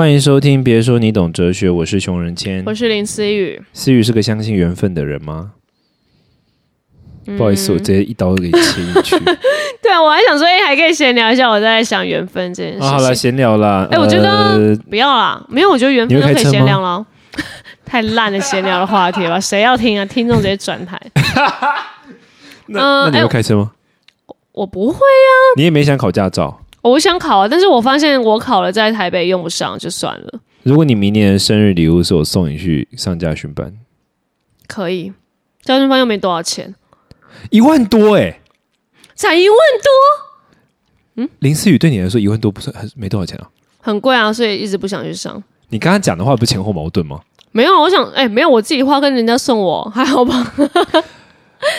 欢迎收听，别说你懂哲学，我是熊仁谦。我是林思雨。思雨是个相信缘分的人吗？嗯不好意思，我直接一刀给你切进去。对啊，我还想说，哎、还可以闲聊一下，我在想缘分这件事情。啊，好了，闲聊啦。哎我觉得呃不要啦，没有，我觉得缘分都可以闲聊了。太烂的闲聊的话题了吧？谁要听啊？听众直接转台。那嗯那你哎会开车吗？我不会，你也没想考驾照。我想考啊，但是我发现我考了在台北用不上，就算了。如果你明年的生日礼物是我送你去上家训班，可以，家训班又没多少钱，一万多哎、才一万多，嗯林思雨对你来说一万多不是很没多少钱啊？很贵啊，所以一直不想去上。你刚刚讲的话不是前后矛盾吗？没有，我想，哎、没有，我自己花跟人家送我 还好吧？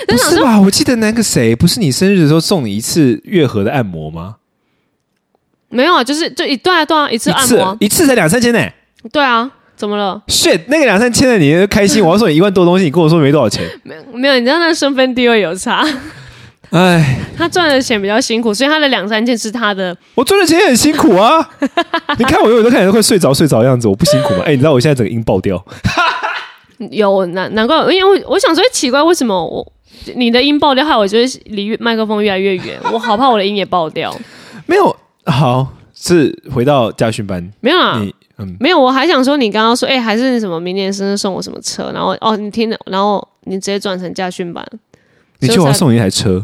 不是吧？我记得那个谁，不是你生日的时候送你一次月河的按摩吗？没有啊，就是就一对啊对啊，一次一按摩啊，一次才两三千呢、对啊，怎么了？shit，那个两三千的你开心，我要送你一万多东西，你跟我说没多少钱，没有，你知道那身份地位有差，哎，他赚的钱比较辛苦，所以他的两三件是他的。我赚的钱也很辛苦啊！你看我永远都看起来快睡着睡着的样子，我不辛苦吗？哎、你知道我现在整个音爆掉，有难难怪，因为我我想说奇怪，为什么我你的音爆掉，害我就是离麦克风越来越远，我好怕我的音也爆掉。没有好是回到家训班，没有啊，你嗯，没有，我还想说你刚刚说，哎、还是什么明年生日送我什么车，然后哦，你听了，然后你直接转成驾训班，你觉得我要送你一台车？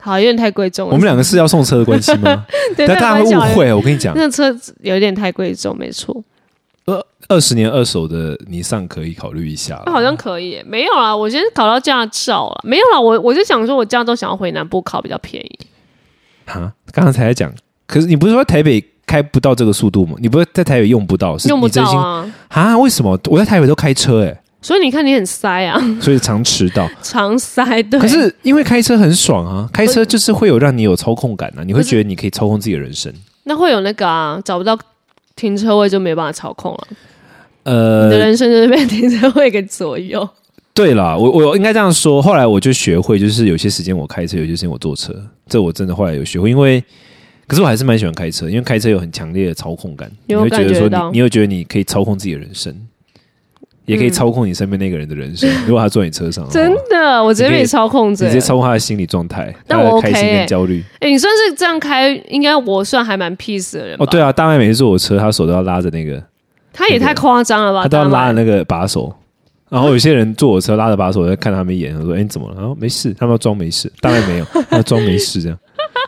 好，有点太贵重了。我们两个是要送车的关系吗？对但大家会误，会，我跟你讲，那个车子有点太贵重，没错。二二十年二手的尼桑可以考虑一下那好像可以耶，没有啦，我先考到驾照了，没有啦，我我就想说，我驾照想要回南部考比较便宜，哈，刚刚才在讲，可是你不是说台北开不到这个速度吗？你不是在台北用不到，是用不你真心到啊，啊？为什么我在台北都开车哎、所以你看你很塞啊，所以常迟到。常塞对。可是因为开车很爽啊，开车就是会有让你有操控感啊，你会觉得你可以操控自己的人生。那会有那个啊，找不到停车位就没办法操控了，呃你的呃，人生就是被停车位给左右。对啦，我我应该这样说。后来我就学会，就是有些时间我开车，有些时间我坐车，这我真的后来有学会。因为，可是我还是蛮喜欢开车，因为开车有很强烈的操控感，你会觉得说你，你会觉得你可以操控自己的人生，也可以嗯操控你身边那个人的人生。如果他坐你车上，真的，我直接被你操控着直。接操控他的心理状态，但我他的开 OK 心欸跟焦虑。哎、你算是这样开，应该我算还蛮 peace 的人？哦，对啊，大麦每次坐我车，他手都要拉着那个，他也太夸张了吧？他都要拉着那个把手。然后有些人坐我车拉着把手，我在看他们一眼，我说：“哎，你怎么了？”然后没事，他们要装没事，大概没有，他要装没事，这样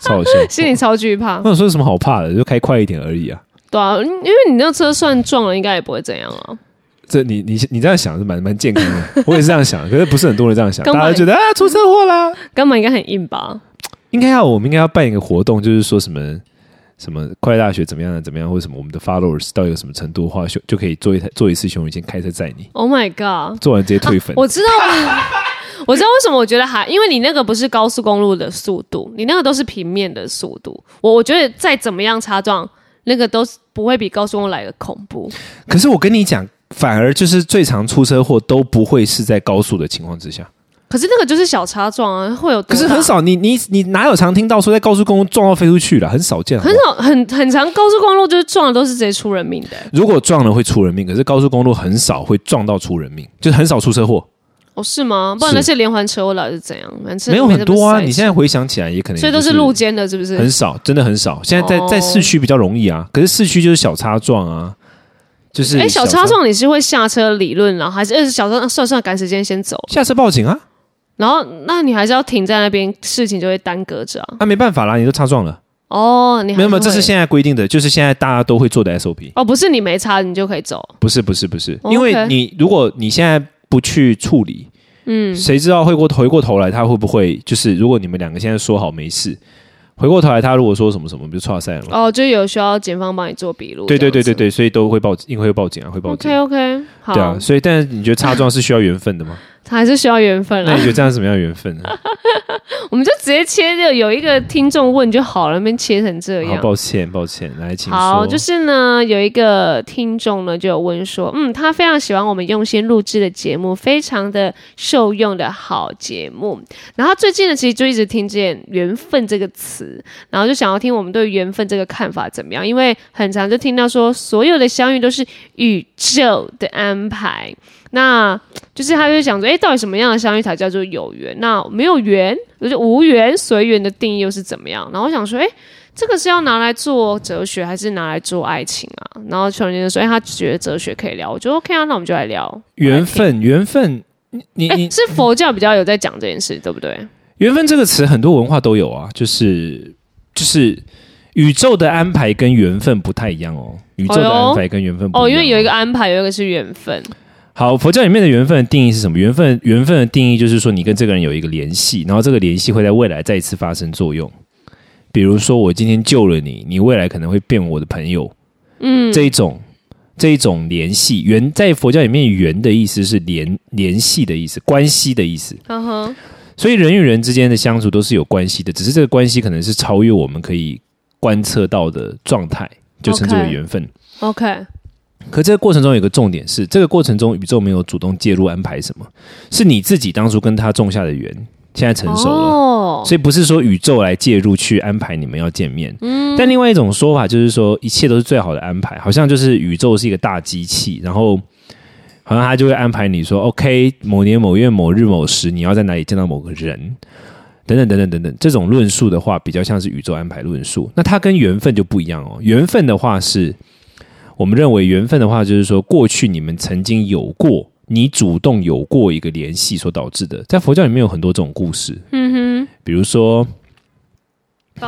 超好笑。心里超惧怕我。说有什么好怕的，就开快一点而已啊。对啊，因为你那个车算撞了，应该也不会怎样啊。这你你你这样想是蛮蛮健康的，我也是这样想，可是不是很多人这样想，大家觉得啊出车祸啦。根本应该很硬吧？应该要我们应该要办一个活动，就是说什么什么快乐大学怎么样的怎么样，或者什么我们的 followers 到一个什么程度的话，就就可以做一台做一次熊宇先开车载你，Oh my god！做完直接退粉。我知道，我知道为什么我觉得还，因为你那个不是高速公路的速度，你那个都是平面的速度。我我觉得再怎么样擦撞，那个都是不会比高速公路来的恐怖。可是我跟你讲，反而就是最常出车祸都不会是在高速的情况之下，可是那个就是小擦撞啊，会有可是很。少，你你你哪有常听到说在高速公路撞到飞出去了？很少见，很少很很长高速公路就是撞的都是直接出人命的、如果撞了会出人命，可是高速公路很少会撞到出人命，就是很少出车祸，哦是吗？不然那些连环车我老是怎样？反正没有很多啊。你现在回想起来，也可能所以都是路肩的，是不是？很少，真的很少。现在在哦在市区比较容易啊，可是市区就是小擦撞啊，就是哎、小擦撞你是会下车理论然后还是呃小擦算算赶时间先走？下车报警啊，然后那你还是要停在那边，事情就会耽搁着啊。那、没办法啦，你都擦撞了，哦，你还没有没有，这是现在规定的，就是现在大家都会做的 SOP，哦，不是你没擦你就可以走。不是不是不是，哦因为你如果你现在不去处理，嗯，谁知道回过回过头来他会不会就是如果你们两个现在说好没事，回过头来他如果说什么什么，不就错赛了吗？哦，就有需要检方帮你做笔录。对对对对。对，所以都会报，因为会报警啊，会报警。OK OK，好。对啊，所以但是你觉得擦撞是需要缘分的吗？还是需要缘分啊那你。觉得这样是什么样的缘分呢？我们就直接切就有一个听众问就好了，那边切成这好，样。抱歉，抱歉，来，请好，就是呢，有一个听众呢就有问说，嗯，他非常喜欢我们用心录制的节目，非常的受用的好节目。然后最近呢，其实就一直听见“缘分”这个词，然后就想要听我们对缘分这个看法怎么样，因为很常就听到说，所有的相遇都是宇宙的安排。那就是他就想说，哎，到底什么样的相遇才叫做有缘？那没有缘，就是无缘，随缘的定义又是怎么样？然后我想说，哎。这个是要拿来做哲学，还是拿来做爱情啊？然后邱仁杰就说：“哎，他觉得哲学可以聊。”我觉得 OK 啊，那我们就来聊缘。分，缘分，你你，是佛教比较有在讲这件事，对不对？缘分这个词很多文化都有啊，就是就是宇宙的安排跟缘分不太一样哦，宇宙的安排跟缘分不一样哦，因为有一个安排，有一个是缘分。好，佛教里面的缘分的定义是什么？缘分缘分的定义就是说，你跟这个人有一个联系，然后这个联系会在未来再一次发生作用。比如说，我今天救了你，你未来可能会变我的朋友。嗯，这一种这一种联系，缘在佛教里面，缘的意思是联联系的意思，关系的意思。嗯哼，所以人与人之间的相处都是有关系的，只是这个关系可能是超越我们可以观测到的状态，就称之为缘分。OK，可这个过程中有个重点是，这个过程中宇宙没有主动介入安排什么，是你自己当初跟他种下的缘，现在成熟了。哦，所以不是说宇宙来介入去安排你们要见面，嗯，但另外一种说法就是说一切都是最好的安排，好像就是宇宙是一个大机器，然后好像他就会安排你说，OK，某年某月某日某时你要在哪里见到某个人，等等等等等等，这种论述的话比较像是宇宙安排论述，那它跟缘分就不一样哦，缘分的话是我们认为缘分的话就是说过去你们曾经有过。你主动有过一个联系所导致的，在佛教里面有很多这种故事，嗯哼。比如说，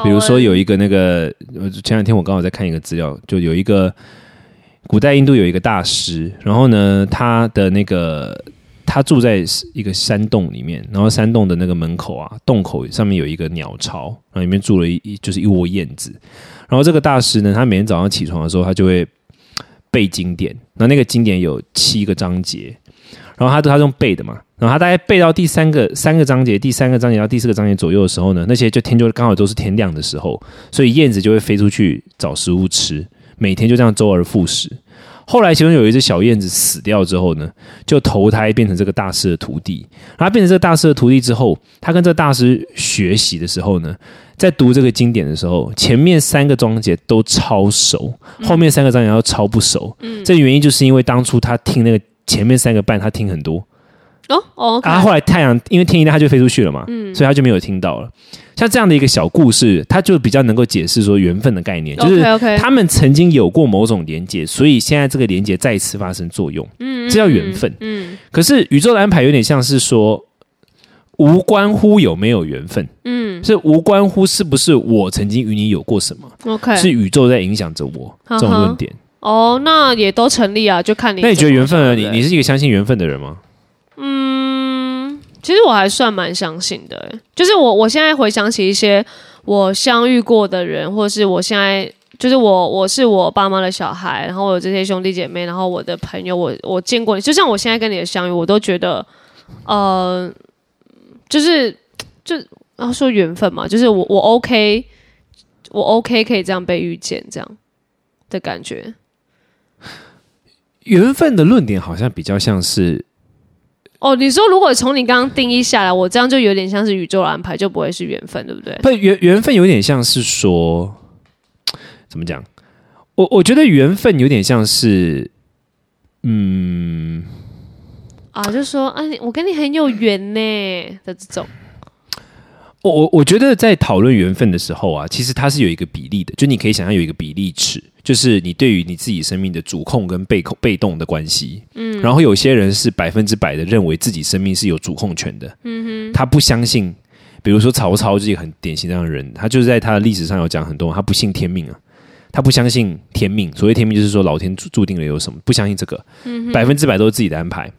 比如说有一个那个，呃前两天我刚好在看一个资料，就有一个古代印度有一个大师，然后呢，他的那个他住在一个山洞里面，然后山洞的那个门口啊，洞口上面有一个鸟巢，然后里面住了一一就是一窝燕子，然后这个大师呢，他每天早上起床的时候，他就会背经典，那那个经典有七个章节，然后他都他用背的嘛，然后他大概背到第三个三个章节，第三个章节到第四个章节左右的时候呢，那些就天就刚好都是天亮的时候，所以燕子就会飞出去找食物吃，每天就这样周而复始。后来其中有一只小燕子死掉之后呢，就投胎变成这个大师的徒弟。然后他变成这个大师的徒弟之后，他跟这个大师学习的时候呢，在读这个经典的时候，前面三个章节都超熟，后面三个章节要超不熟。嗯这原因就是因为当初他听那个前面三个半，他听很多，哦，OK，啊，后来太阳因为天一亮，他就飞出去了嘛，所以他就没有听到了。像这样的一个小故事，它就比较能够解释说缘分的概念，就是他们曾经有过某种连接，所以现在这个连接再次发生作用，嗯这叫缘分。嗯可是宇宙的安排有点像是说，无关乎有没有缘分，嗯是无关乎是不是我曾经与你有过什么，，OK，是宇宙在影响着我这嗯种论点。哦，那也都成立啊，就看你。那你觉得缘分呢？你对不对你是一个相信缘分的人吗？嗯，其实我还算蛮相信的，就是我我现在回想起一些我相遇过的人，或是我现在就是我我是我爸妈的小孩，然后我有这些兄弟姐妹，然后我的朋友，我我见过你，就像我现在跟你的相遇，我都觉得，呃，就是就然后说缘分嘛，就是我我 OK，我 OK 可以这样被遇见，这样的感觉。缘分的论点好像比较像是哦，你说如果从你刚刚定义下来，我这样就有点像是宇宙的安排，就不会是缘分，对不对？不缘缘分有点像是说，怎么讲？我我觉得缘分有点像是，嗯，啊，就说啊，我跟你很有缘呢的这种。我我我觉得在讨论缘分的时候啊，其实它是有一个比例的，就你可以想象有一个比例尺，就是你对于你自己生命的主控跟被控被动的关系。嗯，然后有些人是百分之百的认为自己生命是有主控权的。嗯哼，他不相信，比如说曹操就是一个很典型这样的人，他就是在他的历史上有讲很多，他不信天命啊。他不相信天命，所谓天命就是说老天注注定了有什么，不相信这个，百分之百都是自己的安排，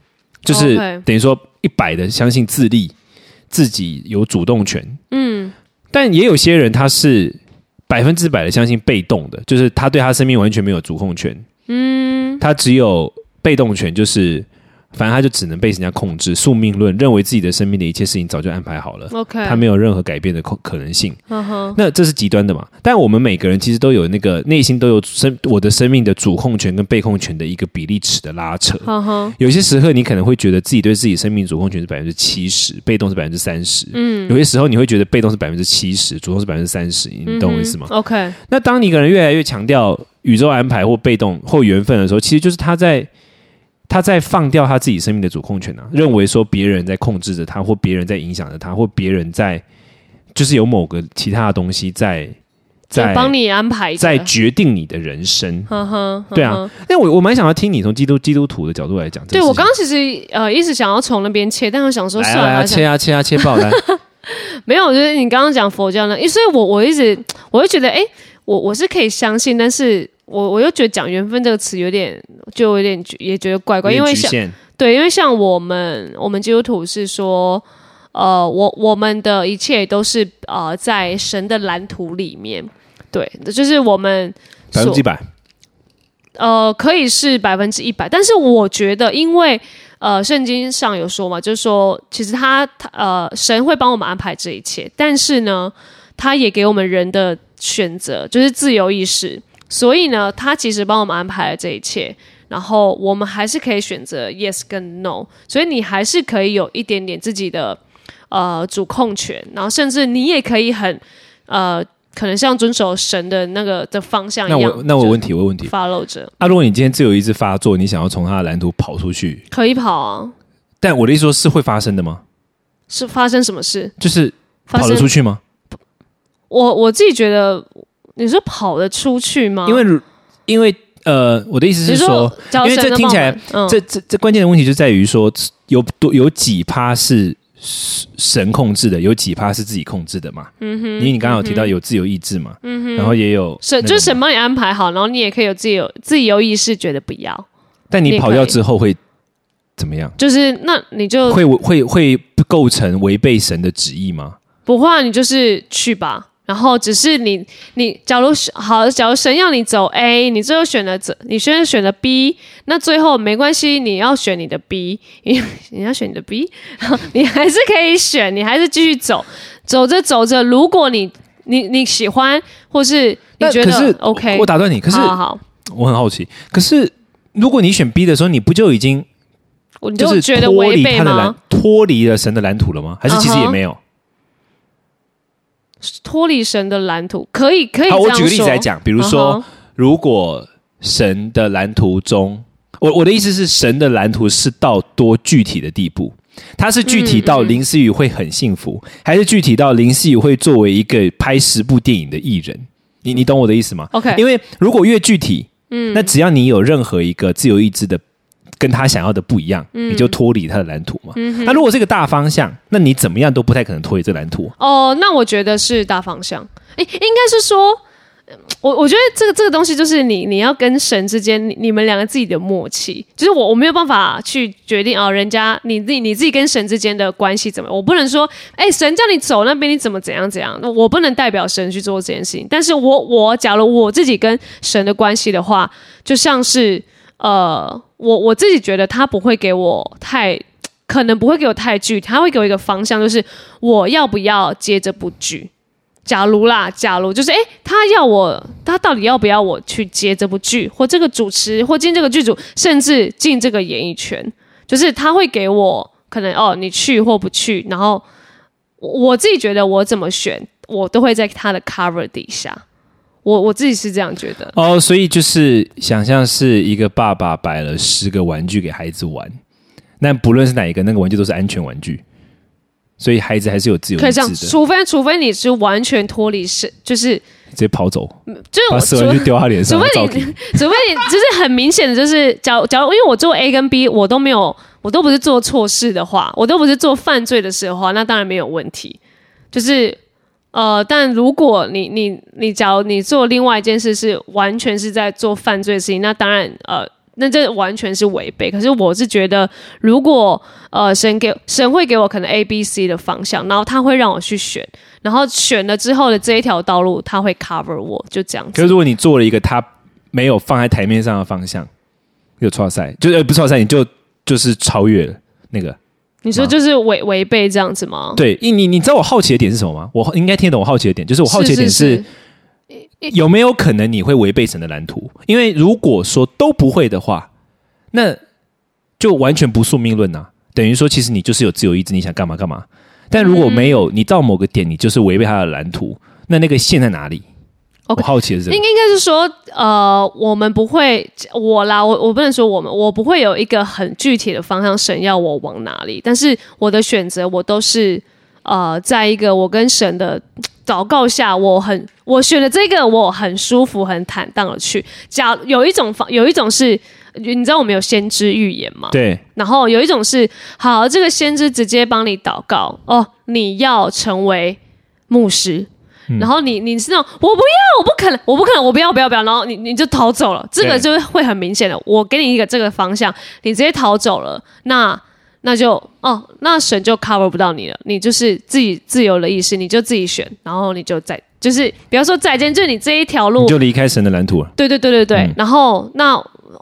就是等于说一百的相信自立，自己有主动权。嗯，但也有些人他是百分之百的相信被动的，就是他对他生命完全没有主控权，嗯，他只有被动权，就是反正他就只能被人家控制，宿命论，认为自己的生命的一切事情早就安排好了，OK，他没有任何改变的可可能性。那这是极端的嘛？但我们每个人其实都有那个内心都有生我的生命的主控权跟被控权的一个比例尺的拉扯。有些时刻你可能会觉得自己对自己生命主控权是百分之七十，被动是百分之三十。嗯，有些时候你会觉得被动是百分之七十，主动是百分之三十，你懂我意思吗？？OK，那当你一个人越来越强调宇宙安排或被动或缘分的时候，其实就是他在他在放掉他自己生命的主控权啊，认为说别人在控制着他，或别人在影响着他，或别人在就是有某个其他的东西在在就帮你安排在决定你的人生。呵呵，对啊呵呵，但我我蛮想要听你从基督基督徒的角度来讲。对我刚刚其实呃一直想要从那边切，但我想说算了，来啊来啊切啊切啊切爆来，没有，就是你刚刚讲佛教呢，所以我我一直我会觉得，哎、我我是可以相信，但是我我又觉得讲缘分这个词有点就有点也觉得怪怪，因为像对，因为像我们我们基督徒是说，呃，我我们的一切都是呃在神的蓝图里面，对，就是我们所百分之一百，呃，可以是百分之一百，但是我觉得，因为呃，圣经上有说嘛，就是说，其实他他呃，神会帮我们安排这一切，但是呢，他也给我们人的选择，就是自由意识，所以呢，他其实帮我们安排了这一切，然后我们还是可以选择 yes 跟 no，所以你还是可以有一点点自己的呃主控权，然后甚至你也可以很呃，可能像遵守神的那个的方向一样。我那我有问题，我有问题。follow 着。啊，如果你今天自由意志发作，你想要从他的蓝图跑出去，可以跑啊，但我的意思说是会发生的吗？是发生什么事？就是跑得出去吗？我我自己觉得，你说跑得出去吗？因为因为呃，我的意思是说，因为这听起来这这这关键的问题就在于说，有多有几趴是神控制的，有几趴是自己控制的嘛？嗯哼，因为你刚刚有提到有自由意志嘛，嗯哼，然后也有神就是神帮你安排好，然后你也可以有自己有自己有意识，觉得不要，但你跑掉之后会怎么样？就是那你就会会会构成违背神的旨意吗？不会啊，你就是去吧。然后只是你你，假如是好，假如神要你走 A，你最后选了走，你现在选了 B，那最后没关系，你要选你的 B，你你要选你的 B，你还是可以选，你还是继续走，走着走着，如果你你你喜欢，或是你觉得 OK，我打断你，可是好好好，我很好奇，可是如果你选 B 的时候，你不就已经我你就就是觉得脱违背离他的蓝吗？，脱离了神的蓝图了吗？还是其实也没有？脱离神的蓝图，可以可以好，我举个例子来，讲，比如嗯说，哼如果神的蓝图中，我我的意思是，神的蓝图是到多具体的地步？它是具体到林思雨会很幸福，还是具体到林思雨会作为一个拍十部电影的艺人？你你懂我的意思吗？OK，因为如果越具体，嗯，那只要你有任何一个自由意志的跟他想要的不一样，嗯你就脱离他的蓝图嘛。那如果是一个大方向，那你怎么样都不太可能脱离这蓝图。哦，那我觉得是大方向。诶，应该是说，嗯我我觉得这个这个东西就是你你要跟神之间，你你们两个自己的默契，就是我我没有办法去决定哦，人家你自己你自己跟神之间的关系怎么样，我不能说，哎，神叫你走那边，你怎么怎样怎样，我不能代表神去做这件事情。但是我我假如我自己跟神的关系的话，就像是呃，我我自己觉得他不会给我太。可能不会给我太具体，他会给我一个方向，就是我要不要接这部剧。假如啦，假如就是诶，他要我，他到底要不要我去接这部剧，或这个主持，或进这个剧组，甚至进这个演艺圈，就是他会给我可能哦，你去或不去，然后我我自己觉得我怎么选，我都会在他的 cover 底下，我我自己是这样觉得。哦，所以就是想象是一个爸爸摆了十个玩具给孩子玩，那不论是哪一个，那个玩具都是安全玩具，所以孩子还是有自由可以这样，意志的，除非除非你是完全脱离是，就是直接跑走，就把十个玩具丢他脸上，除非你。除非你就是很明显的，就是假如假如因为我做 A 跟 B，我都没有，我都不是做错事的话，我都不是做犯罪的事的话，那当然没有问题。就是呃，但如果你你你假如你做另外一件事是完全是在做犯罪事情，那当然呃。那这完全是违背。可是我是觉得，如果呃神给神会给我可能 A、B、C 的方向，然后他会让我去选，然后选了之后的这一条道路，他会 cover 我，就这样子可是。如果你做了一个他没有放在台面上的方向，有错赛，就是不是错赛，你就就是超越那个。你说就是违违背这样子吗？对，你你你知道我好奇的点是什么吗？我应该听得懂我好奇的点，就是我好奇的点是有没有可能你会违背神的蓝图？因为如果说都不会的话，那就完全不宿命论呐、等于说其实你就是有自由意志，你想干嘛干嘛。但如果没有，你到某个点，你就是违背他的蓝图，那那个线在哪里我好奇的个应该应该是说，呃，我们不会，我啦，我我不能说我们，我不会有一个很具体的方向，神要我往哪里，但是我的选择，我都是呃，在一个我跟神的祷告下，我很我选的这个，我很舒服、很坦荡的去。假有一种方，有一种是，你知道我们有先知预言吗？对然后有一种是，好，这个先知直接帮你祷告哦，你要成为牧师。嗯然后你你是那种我不要，我不可能，我不可能，我不要不要不要，然后你你就逃走了，这个就会很明显的。我给你一个这个方向，你直接逃走了，那那就哦，那神就 cover 不到你了，你就是自己自由的意识，你就自己选，然后你就再就是比方说再见，就是你这一条路你就离开神的蓝图了。对对对对对，嗯然后那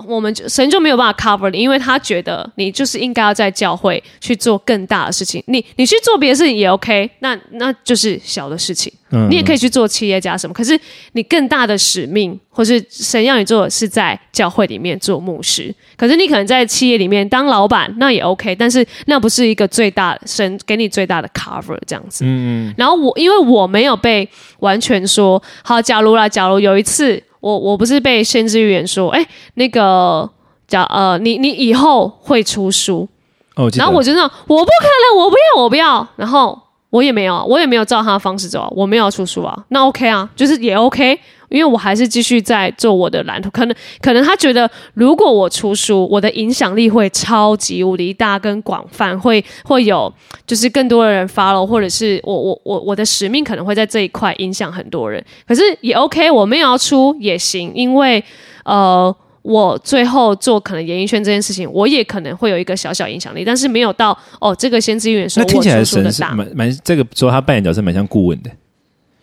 我们就神就没有办法 cover 你，因为他觉得你就是应该要在教会去做更大的事情，你你去做别的事情也 OK，那那就是小的事情，嗯。你也可以去做企业家什么，可是你更大的使命或是神要你做的是在教会里面做牧师，可是你可能在企业里面当老板那也 OK，但是那不是一个最大神给你最大的 cover 这样子，嗯，然后我因为我没有被完全说好，假如啦，假如有一次我我不是被先知预言说，哎，那个叫呃，你你以后会出书，哦，然后我就那种我不可能，我不要，我不要，然后我也没有啊，我也没有照他的方式走啊，我没有要出书啊，那 OK 啊，就是也 OK。因为我还是继续在做我的蓝图，可能可能他觉得，如果我出书，我的影响力会超级无敌大跟广泛，会会有就是更多的人 follow，或者是我我我我的使命可能会在这一块影响很多人。可是也 OK，我没有要出也行，因为呃，我最后做可能演艺圈这件事情，我也可能会有一个小小影响力，但是没有到哦，这个先知预言说那听起来我出书神是的大，蛮蛮这个时候他扮演角色蛮像顾问的，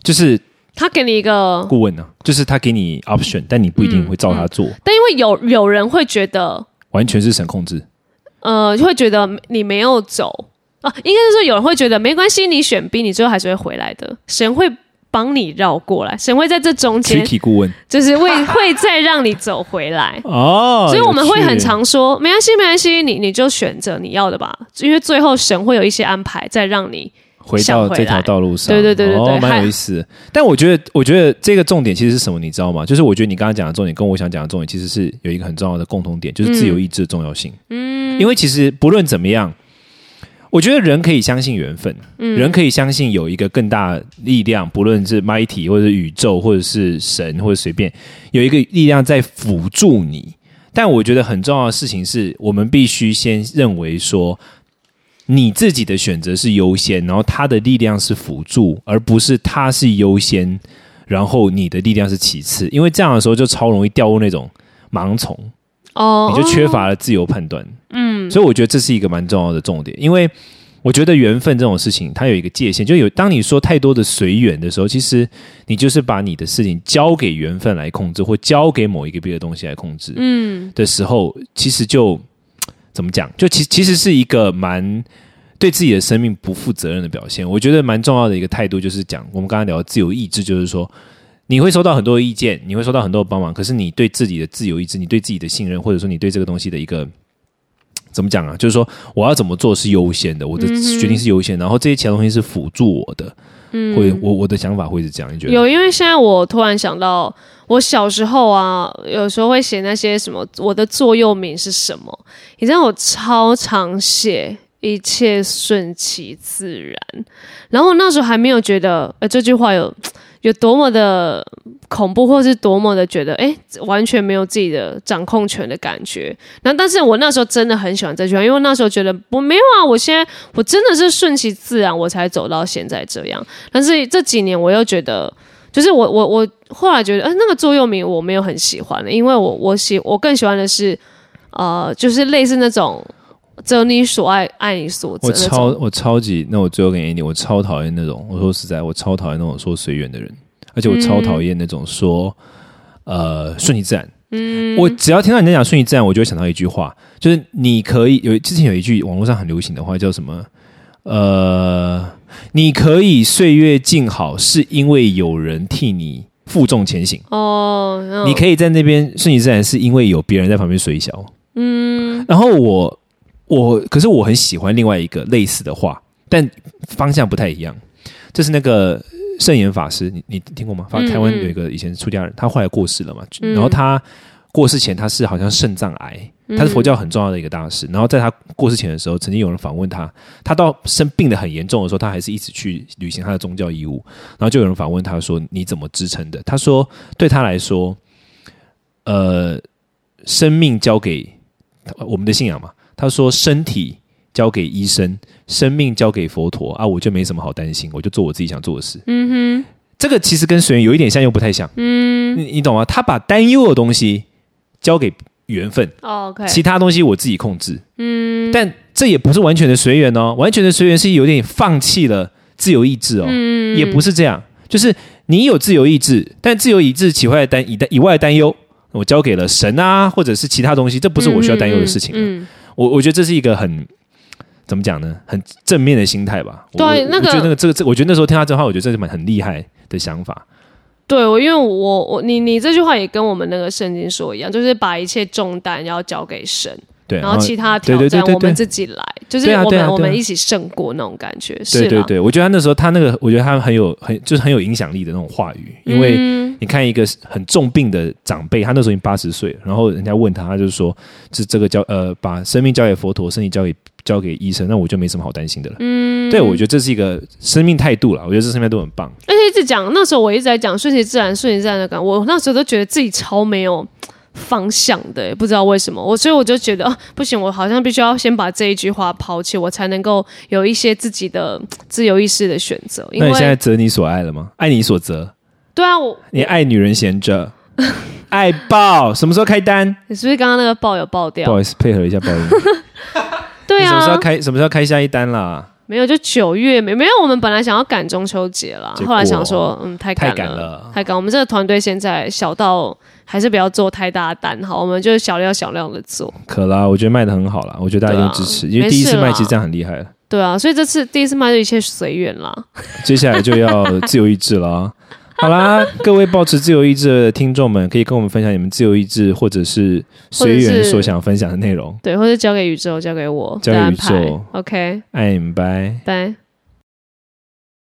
就是他给你一个，顾问呢、就是他给你 option，但你不一定会照他做，但因为有有人会觉得，完全是神控制。呃，会觉得你没有走啊，应该是说有人会觉得没关系，你选 B，你最后还是会回来的，神会。帮你绕过来，神会在这中间顾问就是会 会再让你走回来。哦，所以我们会很常说，没关系，没关系，你你就选择你要的吧，因为最后神会有一些安排，再让你回到这条道路上，对对对对对哦，蛮有意思的。但我觉得，我觉得这个重点其实是什么，你知道吗？就是我觉得你刚刚讲的重点跟我想讲的重点其实是有一个很重要的共同点，就是自由意志的重要性。嗯，因为其实不论怎么样。我觉得人可以相信缘分，人可以相信有一个更大力量，不论是 mighty 或者是宇宙，或者是神，或者随便有一个力量在辅助你。但我觉得很重要的事情是我们必须先认为说，你自己的选择是优先，然后他的力量是辅助，而不是他是优先，然后你的力量是其次。因为这样的时候就超容易掉入那种盲从，哦，你就缺乏了自由判断。嗯，所以我觉得这是一个蛮重要的重点，因为我觉得缘分这种事情，它有一个界限，就有当你说太多的随缘的时候，其实你就是把你的事情交给缘分来控制，或交给某一个别的东西来控制。嗯的时候，其实就怎么讲？就其其实是一个蛮对自己的生命不负责任的表现。我觉得蛮重要的一个态度，就是讲我们刚刚聊的自由意志，就是说你会收到很多意见，你会收到很多帮忙，可是你对自己的自由意志，你对自己的信任，或者说你对这个东西的一个。怎么讲啊？就是说，我要怎么做是优先的，我的决定是优先，然后这些其他东西是辅助我的。嗯，会我我的想法会是这样，你觉得？有，因为现在我突然想到，我小时候啊，有时候会写那些什么，我的座右铭是什么？你知道我超常写一切顺其自然，然后那时候还没有觉得，呃，这句话有有多么的恐怖，或是多么的觉得，哎，完全没有自己的掌控权的感觉。那但是我那时候真的很喜欢这句话，因为那时候觉得我没有啊，我现在我真的是顺其自然，我才走到现在这样。但是这几年我又觉得，就是我我我后来觉得，呃，那个座右铭我没有很喜欢的，因为我我喜我更喜欢的是，呃，就是类似那种择你所爱，爱你所择我。超我超级，那我最后给你，我超讨厌那种。我说实在，我超讨厌那种说随缘的人，而且我超讨厌那种说呃顺其自然。嗯，我只要听到你在讲顺其自然，我就会想到一句话，就是你可以有之前有一句网络上很流行的话叫什么？呃，你可以岁月静好，是因为有人替你负重前行。哦，你可以在那边顺其自然，是因为有别人在旁边随小。嗯，然后我我可是我很喜欢另外一个类似的话，但方向不太一样。这是那个圣严法师，你你听过吗？法台湾有一个以前出家人，他后来过世了嘛。然后他过世前，他是好像肾脏癌，他是佛教很重要的一个大师。然后在他过世前的时候，曾经有人访问他，他到生病的很严重的时候，他还是一直去履行他的宗教义务。然后就有人访问他说：“你怎么支撑的？”他说：“对他来说，呃，生命交给我们的信仰嘛。”他说：“身体。”交给医生，生命交给佛陀啊，我就没什么好担心，我就做我自己想做的事。嗯哼，这个其实跟随缘有一点像，又不太像。嗯，你你懂吗？他把担忧的东西交给缘分，OK，其他东西我自己控制。嗯，但这也不是完全的随缘哦，完全的随缘是有点放弃了自由意志哦。嗯，也不是这样，就是你有自由意志，但自由意志起外的担以以外的担忧，我交给了神啊，或者是其他东西，这不是我需要担忧的事情。嗯，我我觉得这是一个很。怎么讲呢？很正面的心态吧。对，那个，我觉得那个这个这，我觉得那时候听他这话，我觉得这是蛮很厉害的想法。对，我因为我我你你这句话也跟我们那个圣经说一样，就是把一切重担要交给神，对，然后其他挑战我们自己来，就是我们我们一起胜过那种感觉。对对对，我觉得他那时候他那个，我觉得他很有很就是很有影响力的那种话语，因为你看一个很重病的长辈，他那时候已经八十岁，然后人家问他，他就是说，是这个交呃，把生命交给佛陀，身体交给。交给医生，那我就没什么好担心的了。嗯，对，我觉得这是一个生命态度了。我觉得这生命态度很棒。而且一直讲，那时候我一直在讲顺其自然，顺其自然的感。我那时候都觉得自己超没有方向的，不知道为什么。我所以我就觉得不行，我好像必须要先把这一句话抛弃，我才能够有一些自己的自由意识的选择。那你现在择你所爱了吗？爱你所择。对啊，我你爱女人闲着，爱爆，什么时候开单？你是不是刚刚那个爆有爆掉？不好意思，配合一下爆音。对啊，什么时候开？什么时候开下一单啦？没有，就九月没没有。我们本来想要赶中秋节了，后来想说，嗯，太赶了，太赶。我们这个团队现在小到还是不要做太大单，好，我们就小量小量的做。可啦，我觉得卖的很好啦，我觉得大家都支持，因为第一次卖其实这样很厉害了。对啊，所以这次第一次卖就一切随缘啦。接下来就要自由意志了。好啦，各位保持自由意志的听众们，可以跟我们分享你们自由意志或者是随缘所想分享的内容。对，或者交给宇宙，交给我，交给宇宙。OK，爱你们，拜拜。